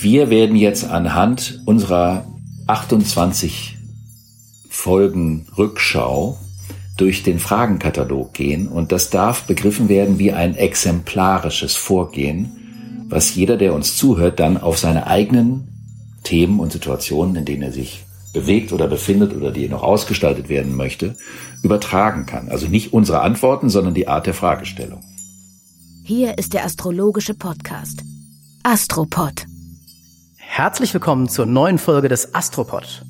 Wir werden jetzt anhand unserer 28 Folgen Rückschau durch den Fragenkatalog gehen und das darf begriffen werden wie ein exemplarisches Vorgehen, was jeder, der uns zuhört, dann auf seine eigenen Themen und Situationen, in denen er sich bewegt oder befindet oder die noch ausgestaltet werden möchte, übertragen kann. Also nicht unsere Antworten, sondern die Art der Fragestellung. Hier ist der astrologische Podcast. Astropod. Herzlich willkommen zur neuen Folge des Astropod,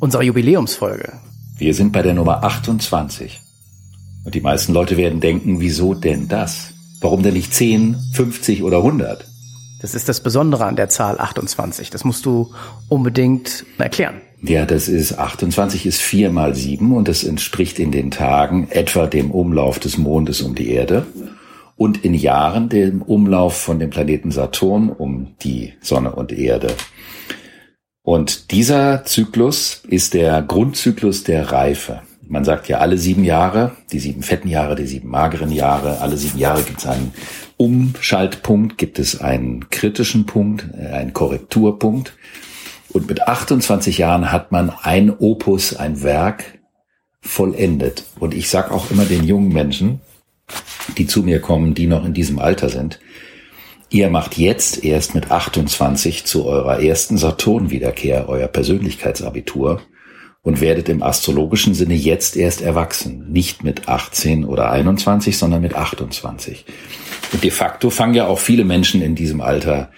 unserer Jubiläumsfolge. Wir sind bei der Nummer 28. Und die meisten Leute werden denken, wieso denn das? Warum denn nicht 10, 50 oder 100? Das ist das Besondere an der Zahl 28. Das musst du unbedingt erklären. Ja, das ist 28 ist 4 mal 7 und das entspricht in den Tagen etwa dem Umlauf des Mondes um die Erde und in Jahren dem Umlauf von dem Planeten Saturn um die Sonne und Erde. Und dieser Zyklus ist der Grundzyklus der Reife. Man sagt ja alle sieben Jahre, die sieben fetten Jahre, die sieben mageren Jahre, alle sieben Jahre gibt es einen Umschaltpunkt, gibt es einen kritischen Punkt, äh, einen Korrekturpunkt. Und mit 28 Jahren hat man ein Opus, ein Werk vollendet. Und ich sag auch immer den jungen Menschen, die zu mir kommen, die noch in diesem Alter sind, ihr macht jetzt erst mit 28 zu eurer ersten Saturn-Wiederkehr euer Persönlichkeitsabitur und werdet im astrologischen Sinne jetzt erst erwachsen. Nicht mit 18 oder 21, sondern mit 28. Und de facto fangen ja auch viele Menschen in diesem Alter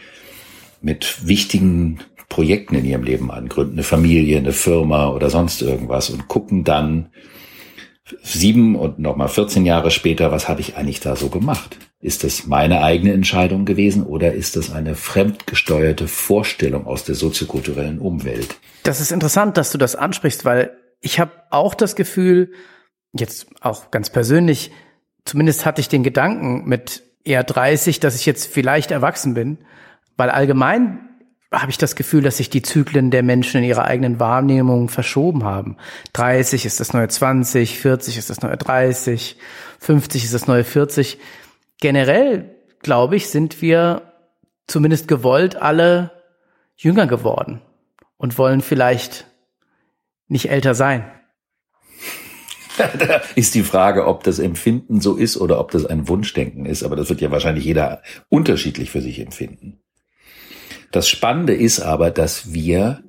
mit wichtigen Projekten in ihrem Leben an, gründen eine Familie, eine Firma oder sonst irgendwas und gucken dann sieben und nochmal 14 Jahre später, was habe ich eigentlich da so gemacht? Ist das meine eigene Entscheidung gewesen oder ist das eine fremdgesteuerte Vorstellung aus der soziokulturellen Umwelt? Das ist interessant, dass du das ansprichst, weil ich habe auch das Gefühl, jetzt auch ganz persönlich, zumindest hatte ich den Gedanken mit eher 30, dass ich jetzt vielleicht erwachsen bin, weil allgemein habe ich das Gefühl, dass sich die Zyklen der Menschen in ihrer eigenen Wahrnehmung verschoben haben. 30 ist das neue 20, 40 ist das neue 30, 50 ist das neue 40. Generell, glaube ich, sind wir zumindest gewollt alle jünger geworden und wollen vielleicht nicht älter sein. da ist die Frage, ob das Empfinden so ist oder ob das ein Wunschdenken ist. Aber das wird ja wahrscheinlich jeder unterschiedlich für sich empfinden. Das Spannende ist aber, dass wir,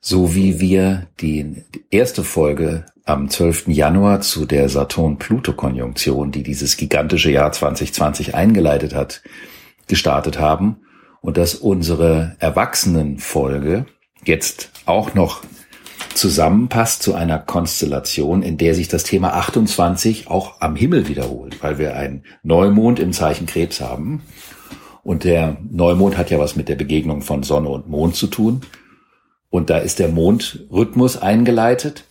so wie wir die erste Folge am 12. Januar zu der Saturn-Pluto-Konjunktion, die dieses gigantische Jahr 2020 eingeleitet hat, gestartet haben und dass unsere Erwachsenenfolge jetzt auch noch zusammenpasst zu einer Konstellation, in der sich das Thema 28 auch am Himmel wiederholt, weil wir einen Neumond im Zeichen Krebs haben und der Neumond hat ja was mit der Begegnung von Sonne und Mond zu tun. Und da ist der Mondrhythmus eingeleitet.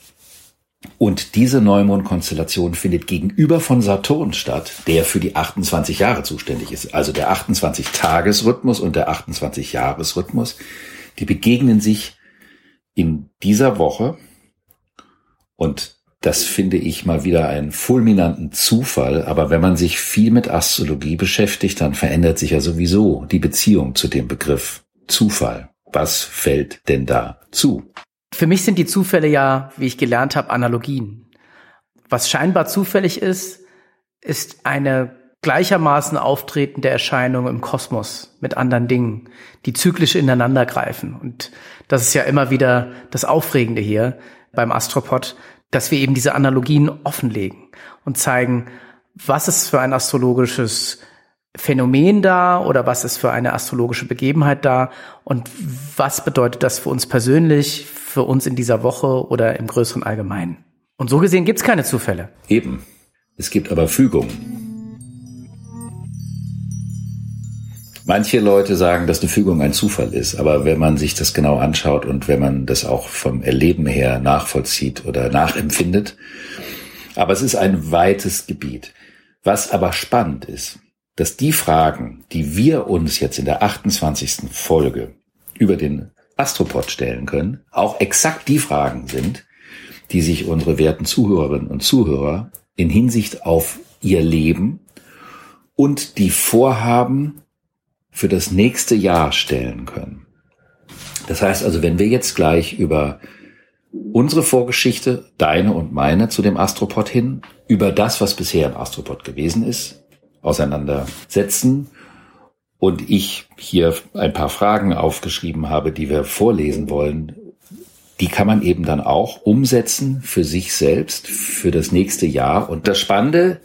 Und diese Neumond-Konstellation findet gegenüber von Saturn statt, der für die 28 Jahre zuständig ist. Also der 28-Tages-Rhythmus und der 28-Jahres-Rhythmus. Die begegnen sich in dieser Woche. Und das finde ich mal wieder einen fulminanten Zufall. Aber wenn man sich viel mit Astrologie beschäftigt, dann verändert sich ja sowieso die Beziehung zu dem Begriff Zufall. Was fällt denn da zu? Für mich sind die Zufälle ja, wie ich gelernt habe, Analogien. Was scheinbar zufällig ist, ist eine gleichermaßen auftretende Erscheinung im Kosmos mit anderen Dingen, die zyklisch ineinandergreifen. Und das ist ja immer wieder das Aufregende hier beim Astropod, dass wir eben diese Analogien offenlegen und zeigen, was ist für ein astrologisches Phänomen da oder was ist für eine astrologische Begebenheit da und was bedeutet das für uns persönlich, für uns in dieser Woche oder im größeren Allgemeinen. Und so gesehen gibt es keine Zufälle. Eben. Es gibt aber Fügungen. Manche Leute sagen, dass eine Fügung ein Zufall ist, aber wenn man sich das genau anschaut und wenn man das auch vom Erleben her nachvollzieht oder nachempfindet, aber es ist ein weites Gebiet. Was aber spannend ist, dass die Fragen, die wir uns jetzt in der 28. Folge über den Astropod stellen können, auch exakt die Fragen sind, die sich unsere werten Zuhörerinnen und Zuhörer in Hinsicht auf ihr Leben und die Vorhaben für das nächste Jahr stellen können. Das heißt also, wenn wir jetzt gleich über unsere Vorgeschichte, deine und meine zu dem Astropod hin, über das, was bisher im Astropod gewesen ist, auseinandersetzen und ich hier ein paar Fragen aufgeschrieben habe, die wir vorlesen wollen, die kann man eben dann auch umsetzen für sich selbst, für das nächste Jahr. Und das Spannende,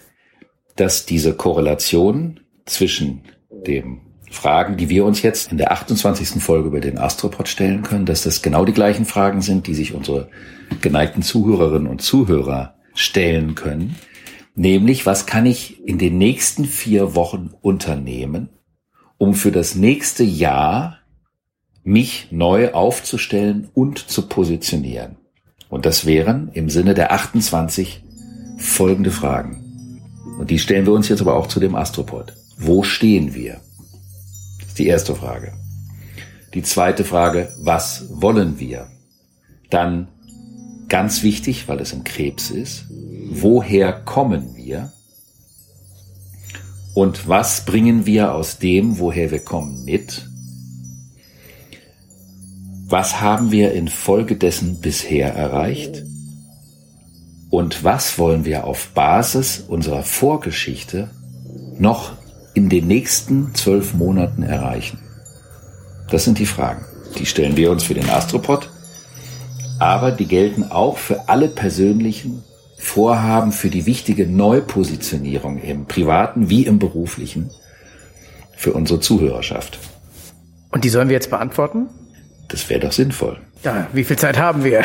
dass diese Korrelation zwischen dem Fragen, die wir uns jetzt in der 28. Folge über den Astropod stellen können, dass das genau die gleichen Fragen sind, die sich unsere geneigten Zuhörerinnen und Zuhörer stellen können. Nämlich, was kann ich in den nächsten vier Wochen unternehmen, um für das nächste Jahr mich neu aufzustellen und zu positionieren? Und das wären im Sinne der 28 folgende Fragen. Und die stellen wir uns jetzt aber auch zu dem Astropod. Wo stehen wir? Ist die erste Frage. Die zweite Frage, was wollen wir? Dann ganz wichtig, weil es im Krebs ist, woher kommen wir? Und was bringen wir aus dem, woher wir kommen, mit? Was haben wir infolgedessen bisher erreicht? Und was wollen wir auf Basis unserer Vorgeschichte noch in den nächsten zwölf Monaten erreichen? Das sind die Fragen. Die stellen wir uns für den Astropod, aber die gelten auch für alle persönlichen Vorhaben, für die wichtige Neupositionierung im privaten wie im beruflichen für unsere Zuhörerschaft. Und die sollen wir jetzt beantworten? Das wäre doch sinnvoll. Ja, wie viel Zeit haben wir?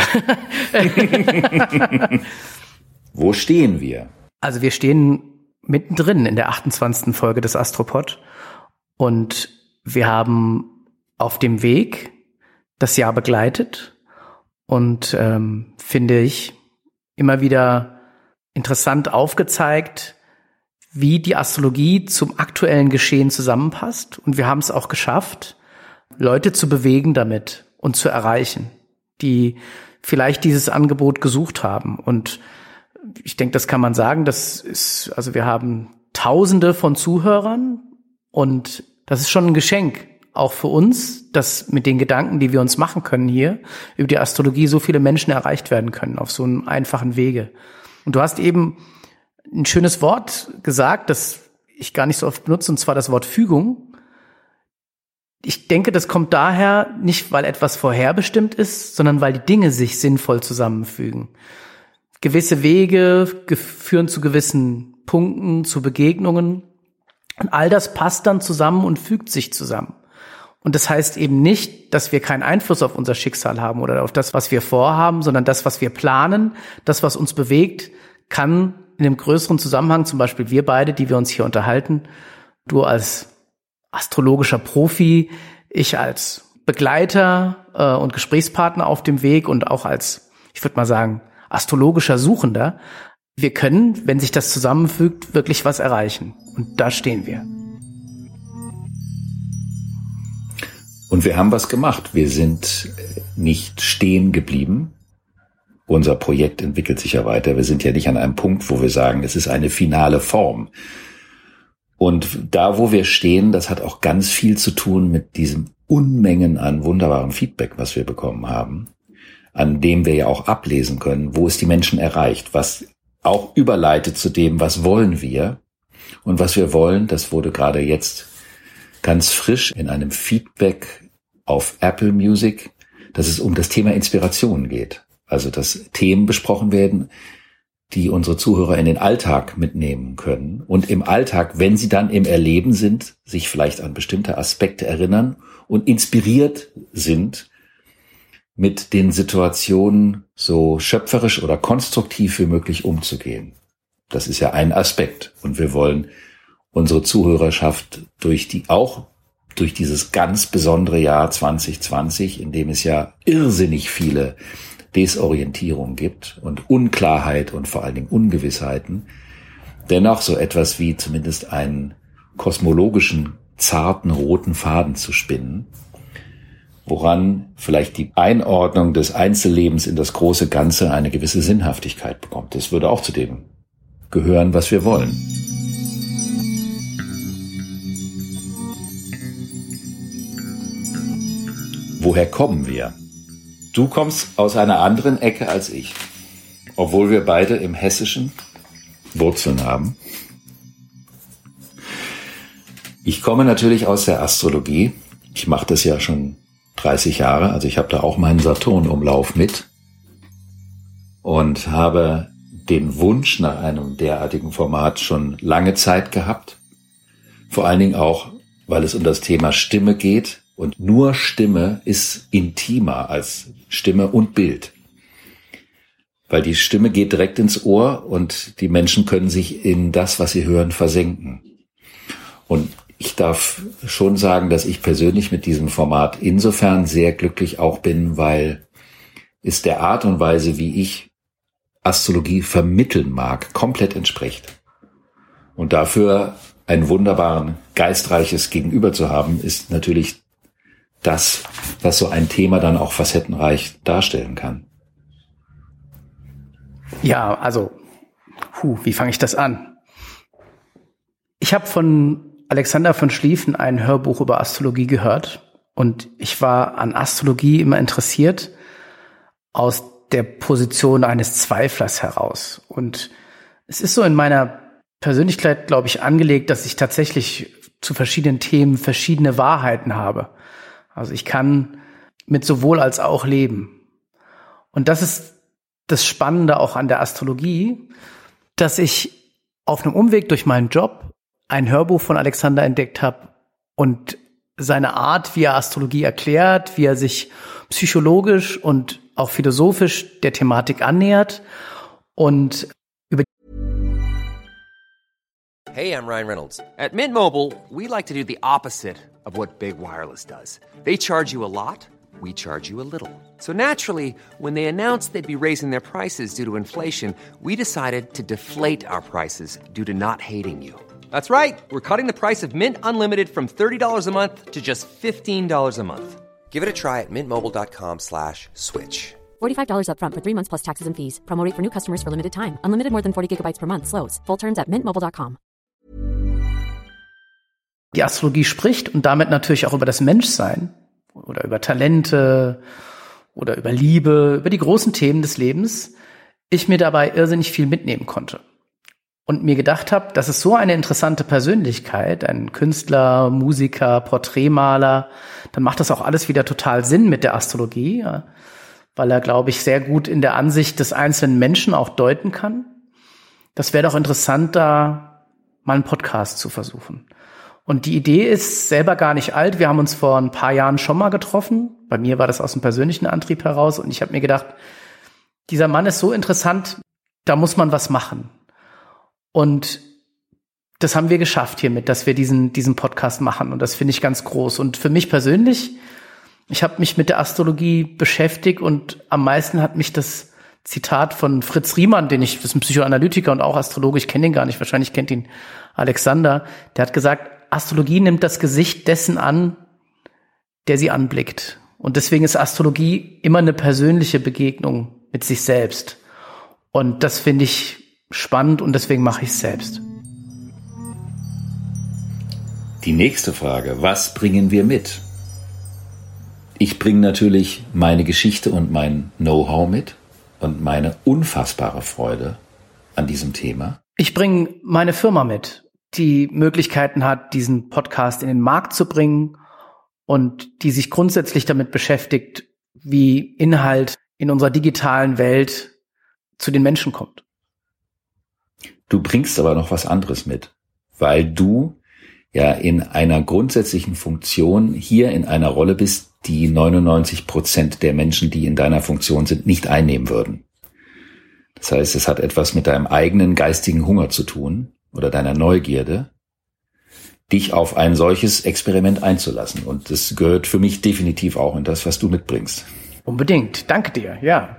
Wo stehen wir? Also wir stehen mittendrin in der 28. Folge des Astropod und wir haben auf dem Weg das Jahr begleitet und ähm, finde ich immer wieder interessant aufgezeigt, wie die Astrologie zum aktuellen Geschehen zusammenpasst. Und wir haben es auch geschafft, Leute zu bewegen damit und zu erreichen, die vielleicht dieses Angebot gesucht haben. Und ich denke, das kann man sagen. Das ist, also wir haben Tausende von Zuhörern und das ist schon ein Geschenk, auch für uns, dass mit den Gedanken, die wir uns machen können hier über die Astrologie, so viele Menschen erreicht werden können auf so einem einfachen Wege. Und du hast eben ein schönes Wort gesagt, das ich gar nicht so oft benutze, und zwar das Wort Fügung. Ich denke, das kommt daher nicht, weil etwas vorherbestimmt ist, sondern weil die Dinge sich sinnvoll zusammenfügen. Gewisse Wege führen zu gewissen Punkten, zu Begegnungen. Und all das passt dann zusammen und fügt sich zusammen. Und das heißt eben nicht, dass wir keinen Einfluss auf unser Schicksal haben oder auf das, was wir vorhaben, sondern das, was wir planen, das, was uns bewegt, kann in einem größeren Zusammenhang, zum Beispiel wir beide, die wir uns hier unterhalten, du als astrologischer Profi, ich als Begleiter äh, und Gesprächspartner auf dem Weg und auch als, ich würde mal sagen, astrologischer Suchender, wir können, wenn sich das zusammenfügt, wirklich was erreichen. Und da stehen wir. Und wir haben was gemacht. Wir sind nicht stehen geblieben. Unser Projekt entwickelt sich ja weiter. Wir sind ja nicht an einem Punkt, wo wir sagen, es ist eine finale Form. Und da, wo wir stehen, das hat auch ganz viel zu tun mit diesem Unmengen an wunderbarem Feedback, was wir bekommen haben, an dem wir ja auch ablesen können, wo es die Menschen erreicht, was auch überleitet zu dem, was wollen wir. Und was wir wollen, das wurde gerade jetzt ganz frisch in einem Feedback auf Apple Music, dass es um das Thema Inspiration geht. Also dass Themen besprochen werden, die unsere Zuhörer in den Alltag mitnehmen können und im Alltag, wenn sie dann im Erleben sind, sich vielleicht an bestimmte Aspekte erinnern und inspiriert sind, mit den Situationen so schöpferisch oder konstruktiv wie möglich umzugehen. Das ist ja ein Aspekt. Und wir wollen unsere Zuhörerschaft durch die auch durch dieses ganz besondere Jahr 2020, in dem es ja irrsinnig viele Desorientierung gibt und Unklarheit und vor allen Dingen Ungewissheiten, dennoch so etwas wie zumindest einen kosmologischen, zarten, roten Faden zu spinnen, woran vielleicht die Einordnung des Einzellebens in das große Ganze eine gewisse Sinnhaftigkeit bekommt. Das würde auch zu dem gehören, was wir wollen. Woher kommen wir? Du kommst aus einer anderen Ecke als ich, obwohl wir beide im Hessischen Wurzeln haben. Ich komme natürlich aus der Astrologie. Ich mache das ja schon 30 Jahre, also ich habe da auch meinen Saturnumlauf mit und habe den Wunsch nach einem derartigen Format schon lange Zeit gehabt. Vor allen Dingen auch, weil es um das Thema Stimme geht. Und nur Stimme ist intimer als Stimme und Bild. Weil die Stimme geht direkt ins Ohr und die Menschen können sich in das, was sie hören, versenken. Und ich darf schon sagen, dass ich persönlich mit diesem Format insofern sehr glücklich auch bin, weil es der Art und Weise, wie ich Astrologie vermitteln mag, komplett entspricht. Und dafür ein wunderbaren, geistreiches Gegenüber zu haben, ist natürlich das, was so ein Thema dann auch facettenreich darstellen kann. Ja, also, hu, wie fange ich das an? Ich habe von Alexander von Schlieffen ein Hörbuch über Astrologie gehört und ich war an Astrologie immer interessiert aus der Position eines Zweiflers heraus. Und es ist so in meiner Persönlichkeit, glaube ich, angelegt, dass ich tatsächlich zu verschiedenen Themen verschiedene Wahrheiten habe. Also ich kann mit sowohl als auch leben. Und das ist das Spannende auch an der Astrologie, dass ich auf einem Umweg durch meinen Job ein Hörbuch von Alexander entdeckt habe und seine Art, wie er Astrologie erklärt, wie er sich psychologisch und auch philosophisch der Thematik annähert und über Hey, I'm Ryan Reynolds. At Mint Mobile, we like to do the opposite of what Big Wireless does. They charge you a lot, we charge you a little. So naturally, when they announced they'd be raising their prices due to inflation, we decided to deflate our prices due to not hating you. That's right. We're cutting the price of Mint Unlimited from $30 a month to just $15 a month. Give it a try at mintmobile.com slash switch. $45 upfront for three months plus taxes and fees. Promo for new customers for limited time. Unlimited more than 40 gigabytes per month. Slows. Full terms at mintmobile.com. Die Astrologie spricht und damit natürlich auch über das Menschsein oder über Talente oder über Liebe, über die großen Themen des Lebens, ich mir dabei irrsinnig viel mitnehmen konnte und mir gedacht habe, das ist so eine interessante Persönlichkeit, ein Künstler, Musiker, Porträtmaler, dann macht das auch alles wieder total Sinn mit der Astrologie, weil er, glaube ich, sehr gut in der Ansicht des einzelnen Menschen auch deuten kann. Das wäre doch interessant, da mal einen Podcast zu versuchen. Und die Idee ist selber gar nicht alt. Wir haben uns vor ein paar Jahren schon mal getroffen. Bei mir war das aus dem persönlichen Antrieb heraus. Und ich habe mir gedacht, dieser Mann ist so interessant, da muss man was machen. Und das haben wir geschafft hiermit, dass wir diesen, diesen Podcast machen. Und das finde ich ganz groß. Und für mich persönlich, ich habe mich mit der Astrologie beschäftigt und am meisten hat mich das Zitat von Fritz Riemann, den ich, das ist ein Psychoanalytiker und auch Astrologe, ich kenne ihn gar nicht, wahrscheinlich kennt ihn Alexander, der hat gesagt, Astrologie nimmt das Gesicht dessen an, der sie anblickt. Und deswegen ist Astrologie immer eine persönliche Begegnung mit sich selbst. Und das finde ich spannend und deswegen mache ich es selbst. Die nächste Frage, was bringen wir mit? Ich bringe natürlich meine Geschichte und mein Know-how mit und meine unfassbare Freude an diesem Thema. Ich bringe meine Firma mit, die Möglichkeiten hat, diesen Podcast in den Markt zu bringen und die sich grundsätzlich damit beschäftigt, wie Inhalt in unserer digitalen Welt zu den Menschen kommt. Du bringst aber noch was anderes mit, weil du ja in einer grundsätzlichen Funktion hier in einer Rolle bist, die 99 Prozent der Menschen, die in deiner Funktion sind, nicht einnehmen würden. Das heißt, es hat etwas mit deinem eigenen geistigen Hunger zu tun oder deiner Neugierde, dich auf ein solches Experiment einzulassen. Und das gehört für mich definitiv auch in das, was du mitbringst. Unbedingt. Danke dir, ja.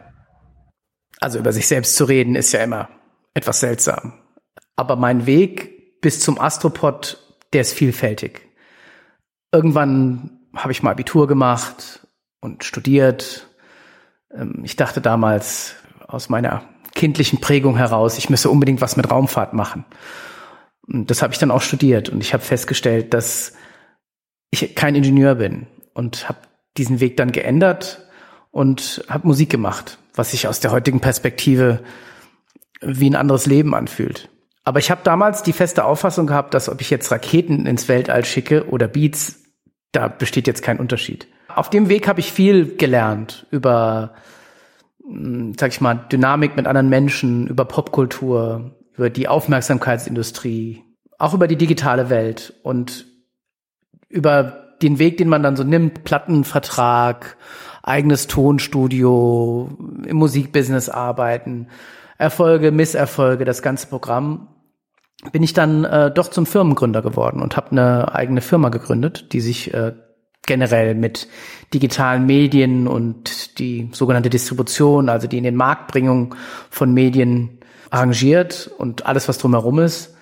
Also über sich selbst zu reden ist ja immer etwas seltsam. Aber mein Weg bis zum Astropod, der ist vielfältig. Irgendwann habe ich mal Abitur gemacht und studiert. Ähm, ich dachte damals aus meiner kindlichen Prägung heraus, ich müsse unbedingt was mit Raumfahrt machen. Und das habe ich dann auch studiert und ich habe festgestellt, dass ich kein Ingenieur bin und habe diesen Weg dann geändert und habe Musik gemacht, was sich aus der heutigen Perspektive wie ein anderes Leben anfühlt. Aber ich habe damals die feste Auffassung gehabt, dass ob ich jetzt Raketen ins Weltall schicke oder Beats, da besteht jetzt kein Unterschied. Auf dem Weg habe ich viel gelernt über, hm, sag ich mal, Dynamik mit anderen Menschen, über Popkultur, über die Aufmerksamkeitsindustrie, auch über die digitale Welt und über den Weg, den man dann so nimmt, Plattenvertrag, eigenes Tonstudio, im Musikbusiness arbeiten, Erfolge, Misserfolge, das ganze Programm, bin ich dann äh, doch zum Firmengründer geworden und habe eine eigene Firma gegründet, die sich äh, generell mit digitalen Medien und die sogenannte Distribution, also die in den Marktbringung von Medien arrangiert und alles, was drumherum ist,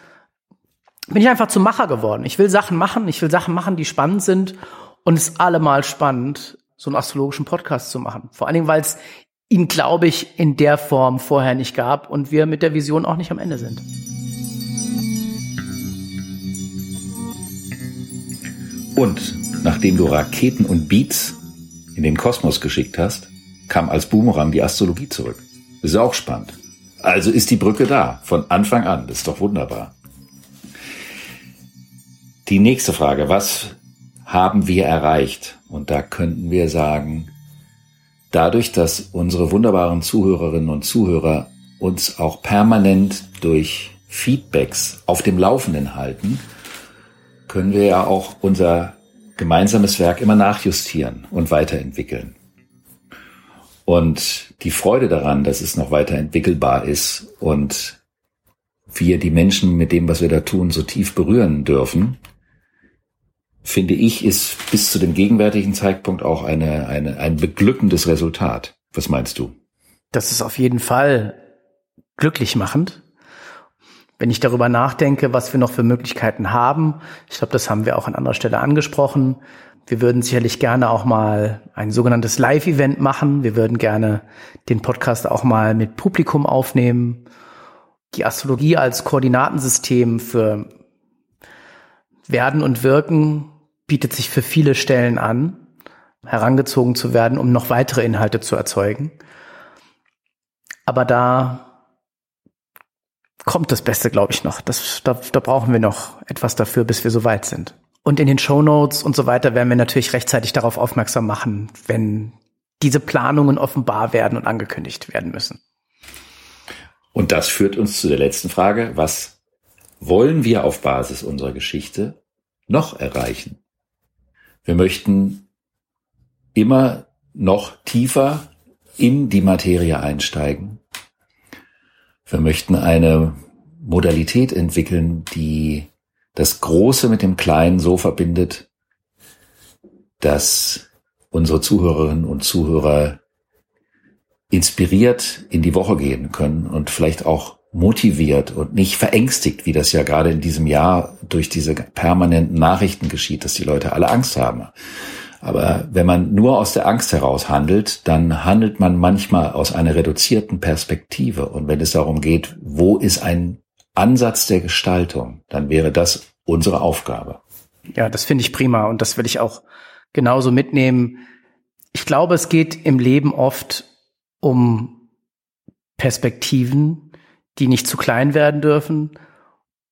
bin ich einfach zum Macher geworden. Ich will Sachen machen, ich will Sachen machen, die spannend sind und es ist allemal spannend, so einen astrologischen Podcast zu machen. Vor allen Dingen, weil es ihn, glaube ich, in der Form vorher nicht gab und wir mit der Vision auch nicht am Ende sind. Und nachdem du Raketen und Beats in den Kosmos geschickt hast, kam als Boomerang die Astrologie zurück. Ist auch spannend. Also ist die Brücke da, von Anfang an. Das ist doch wunderbar. Die nächste Frage, was haben wir erreicht? Und da könnten wir sagen, dadurch, dass unsere wunderbaren Zuhörerinnen und Zuhörer uns auch permanent durch Feedbacks auf dem Laufenden halten, können wir ja auch unser gemeinsames Werk immer nachjustieren und weiterentwickeln. Und die Freude daran, dass es noch weiterentwickelbar ist und wir die Menschen mit dem, was wir da tun, so tief berühren dürfen, finde ich, ist bis zu dem gegenwärtigen Zeitpunkt auch eine, eine, ein beglückendes Resultat. Was meinst du? Das ist auf jeden Fall glücklich machend. Wenn ich darüber nachdenke, was wir noch für Möglichkeiten haben, ich glaube, das haben wir auch an anderer Stelle angesprochen. Wir würden sicherlich gerne auch mal ein sogenanntes Live-Event machen. Wir würden gerne den Podcast auch mal mit Publikum aufnehmen. Die Astrologie als Koordinatensystem für Werden und Wirken bietet sich für viele Stellen an, herangezogen zu werden, um noch weitere Inhalte zu erzeugen. Aber da kommt das Beste, glaube ich, noch. Das, da, da brauchen wir noch etwas dafür, bis wir so weit sind. Und in den Show Notes und so weiter werden wir natürlich rechtzeitig darauf aufmerksam machen, wenn diese Planungen offenbar werden und angekündigt werden müssen. Und das führt uns zu der letzten Frage. Was wollen wir auf Basis unserer Geschichte noch erreichen? Wir möchten immer noch tiefer in die Materie einsteigen. Wir möchten eine Modalität entwickeln, die das Große mit dem Kleinen so verbindet, dass unsere Zuhörerinnen und Zuhörer inspiriert in die Woche gehen können und vielleicht auch motiviert und nicht verängstigt, wie das ja gerade in diesem Jahr durch diese permanenten Nachrichten geschieht, dass die Leute alle Angst haben. Aber wenn man nur aus der Angst heraus handelt, dann handelt man manchmal aus einer reduzierten Perspektive. Und wenn es darum geht, wo ist ein Ansatz der Gestaltung, dann wäre das unsere Aufgabe. Ja, das finde ich prima und das will ich auch genauso mitnehmen. Ich glaube, es geht im Leben oft um Perspektiven, die nicht zu klein werden dürfen,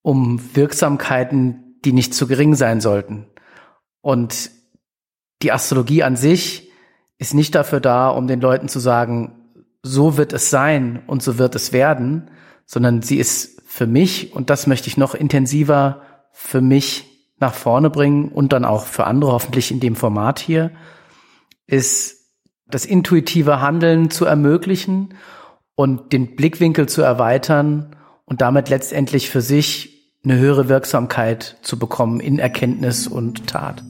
um Wirksamkeiten, die nicht zu gering sein sollten. Und die Astrologie an sich ist nicht dafür da, um den Leuten zu sagen, so wird es sein und so wird es werden, sondern sie ist für mich, und das möchte ich noch intensiver für mich nach vorne bringen und dann auch für andere hoffentlich in dem Format hier, ist das intuitive Handeln zu ermöglichen und den Blickwinkel zu erweitern und damit letztendlich für sich eine höhere Wirksamkeit zu bekommen in Erkenntnis und Tat.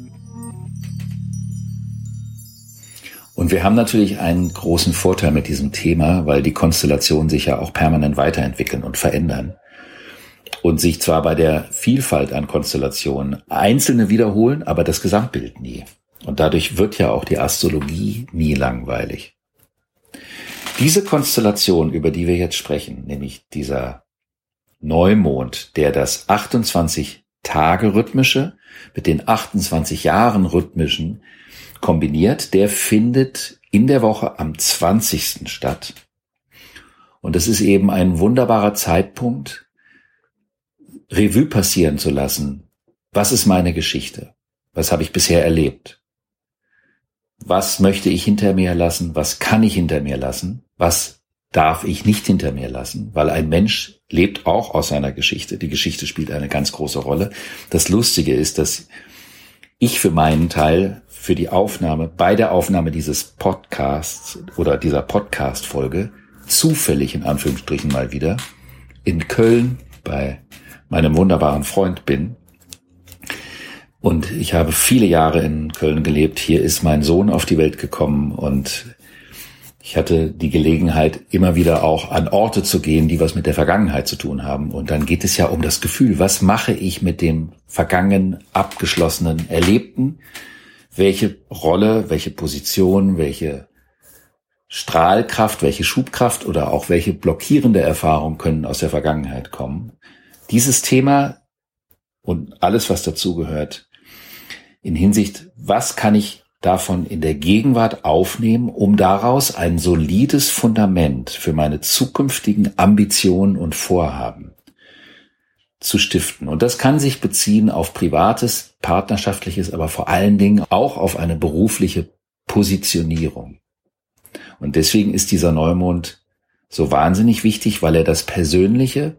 Und wir haben natürlich einen großen Vorteil mit diesem Thema, weil die Konstellationen sich ja auch permanent weiterentwickeln und verändern. Und sich zwar bei der Vielfalt an Konstellationen einzelne wiederholen, aber das Gesamtbild nie. Und dadurch wird ja auch die Astrologie nie langweilig. Diese Konstellation, über die wir jetzt sprechen, nämlich dieser Neumond, der das 28 Tage rhythmische mit den 28 Jahren rhythmischen kombiniert, der findet in der Woche am 20. statt. Und es ist eben ein wunderbarer Zeitpunkt, Revue passieren zu lassen. Was ist meine Geschichte? Was habe ich bisher erlebt? Was möchte ich hinter mir lassen? Was kann ich hinter mir lassen? Was darf ich nicht hinter mir lassen? Weil ein Mensch lebt auch aus seiner Geschichte. Die Geschichte spielt eine ganz große Rolle. Das Lustige ist, dass ich für meinen Teil für die Aufnahme, bei der Aufnahme dieses Podcasts oder dieser Podcast-Folge zufällig in Anführungsstrichen mal wieder in Köln bei meinem wunderbaren Freund bin. Und ich habe viele Jahre in Köln gelebt. Hier ist mein Sohn auf die Welt gekommen und ich hatte die Gelegenheit, immer wieder auch an Orte zu gehen, die was mit der Vergangenheit zu tun haben. Und dann geht es ja um das Gefühl, was mache ich mit dem vergangenen, abgeschlossenen, erlebten? welche Rolle, welche Position, welche Strahlkraft, welche Schubkraft oder auch welche blockierende Erfahrung können aus der Vergangenheit kommen. Dieses Thema und alles, was dazugehört, in Hinsicht, was kann ich davon in der Gegenwart aufnehmen, um daraus ein solides Fundament für meine zukünftigen Ambitionen und Vorhaben zu stiften. Und das kann sich beziehen auf privates, partnerschaftliches, aber vor allen Dingen auch auf eine berufliche Positionierung. Und deswegen ist dieser Neumond so wahnsinnig wichtig, weil er das Persönliche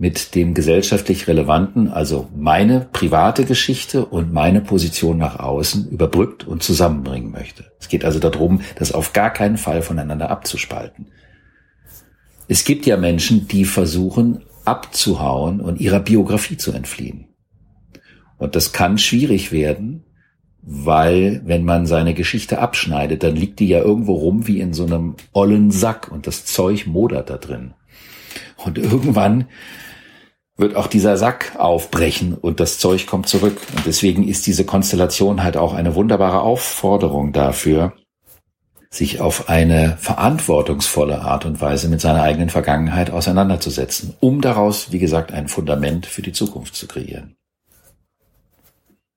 mit dem gesellschaftlich Relevanten, also meine private Geschichte und meine Position nach außen überbrückt und zusammenbringen möchte. Es geht also darum, das auf gar keinen Fall voneinander abzuspalten. Es gibt ja Menschen, die versuchen, abzuhauen und ihrer Biografie zu entfliehen. Und das kann schwierig werden, weil wenn man seine Geschichte abschneidet, dann liegt die ja irgendwo rum wie in so einem ollen Sack und das Zeug modert da drin. Und irgendwann wird auch dieser Sack aufbrechen und das Zeug kommt zurück. Und deswegen ist diese Konstellation halt auch eine wunderbare Aufforderung dafür, sich auf eine verantwortungsvolle Art und Weise mit seiner eigenen Vergangenheit auseinanderzusetzen, um daraus, wie gesagt, ein Fundament für die Zukunft zu kreieren.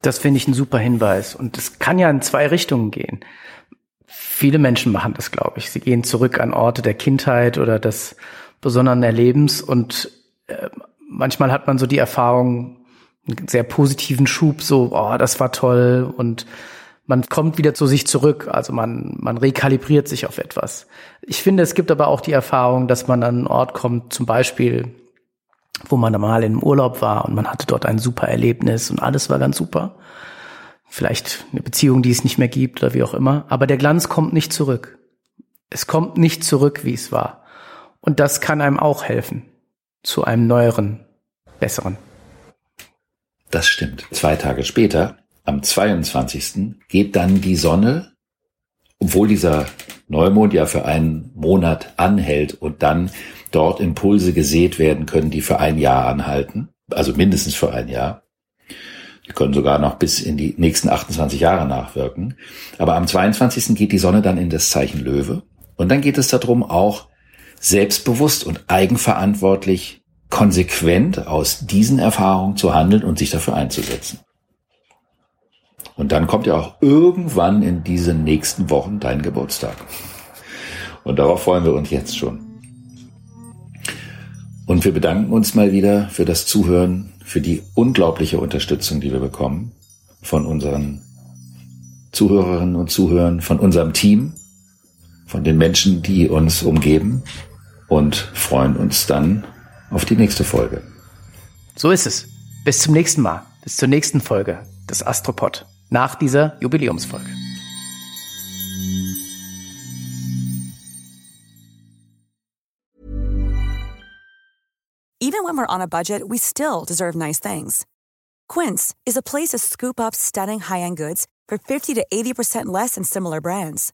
Das finde ich ein super Hinweis. Und es kann ja in zwei Richtungen gehen. Viele Menschen machen das, glaube ich. Sie gehen zurück an Orte der Kindheit oder des besonderen Erlebens und äh, manchmal hat man so die Erfahrung, einen sehr positiven Schub, so, oh, das war toll und man kommt wieder zu sich zurück, also man, man rekalibriert sich auf etwas. Ich finde, es gibt aber auch die Erfahrung, dass man an einen Ort kommt, zum Beispiel, wo man mal im Urlaub war und man hatte dort ein super Erlebnis und alles war ganz super. Vielleicht eine Beziehung, die es nicht mehr gibt oder wie auch immer. Aber der Glanz kommt nicht zurück. Es kommt nicht zurück, wie es war. Und das kann einem auch helfen. Zu einem neueren, besseren. Das stimmt. Zwei Tage später am 22. geht dann die Sonne, obwohl dieser Neumond ja für einen Monat anhält und dann dort Impulse gesät werden können, die für ein Jahr anhalten, also mindestens für ein Jahr. Die können sogar noch bis in die nächsten 28 Jahre nachwirken. Aber am 22. geht die Sonne dann in das Zeichen Löwe. Und dann geht es darum, auch selbstbewusst und eigenverantwortlich konsequent aus diesen Erfahrungen zu handeln und sich dafür einzusetzen. Und dann kommt ja auch irgendwann in diesen nächsten Wochen dein Geburtstag. Und darauf freuen wir uns jetzt schon. Und wir bedanken uns mal wieder für das Zuhören, für die unglaubliche Unterstützung, die wir bekommen von unseren Zuhörerinnen und Zuhörern, von unserem Team, von den Menschen, die uns umgeben und freuen uns dann auf die nächste Folge. So ist es. Bis zum nächsten Mal. Bis zur nächsten Folge des Astropod nach dieser Jubiläumsfolge. Even when we're on a budget, we still deserve nice things. Quince is a place to scoop up stunning high-end goods for 50 to 80% less than similar brands.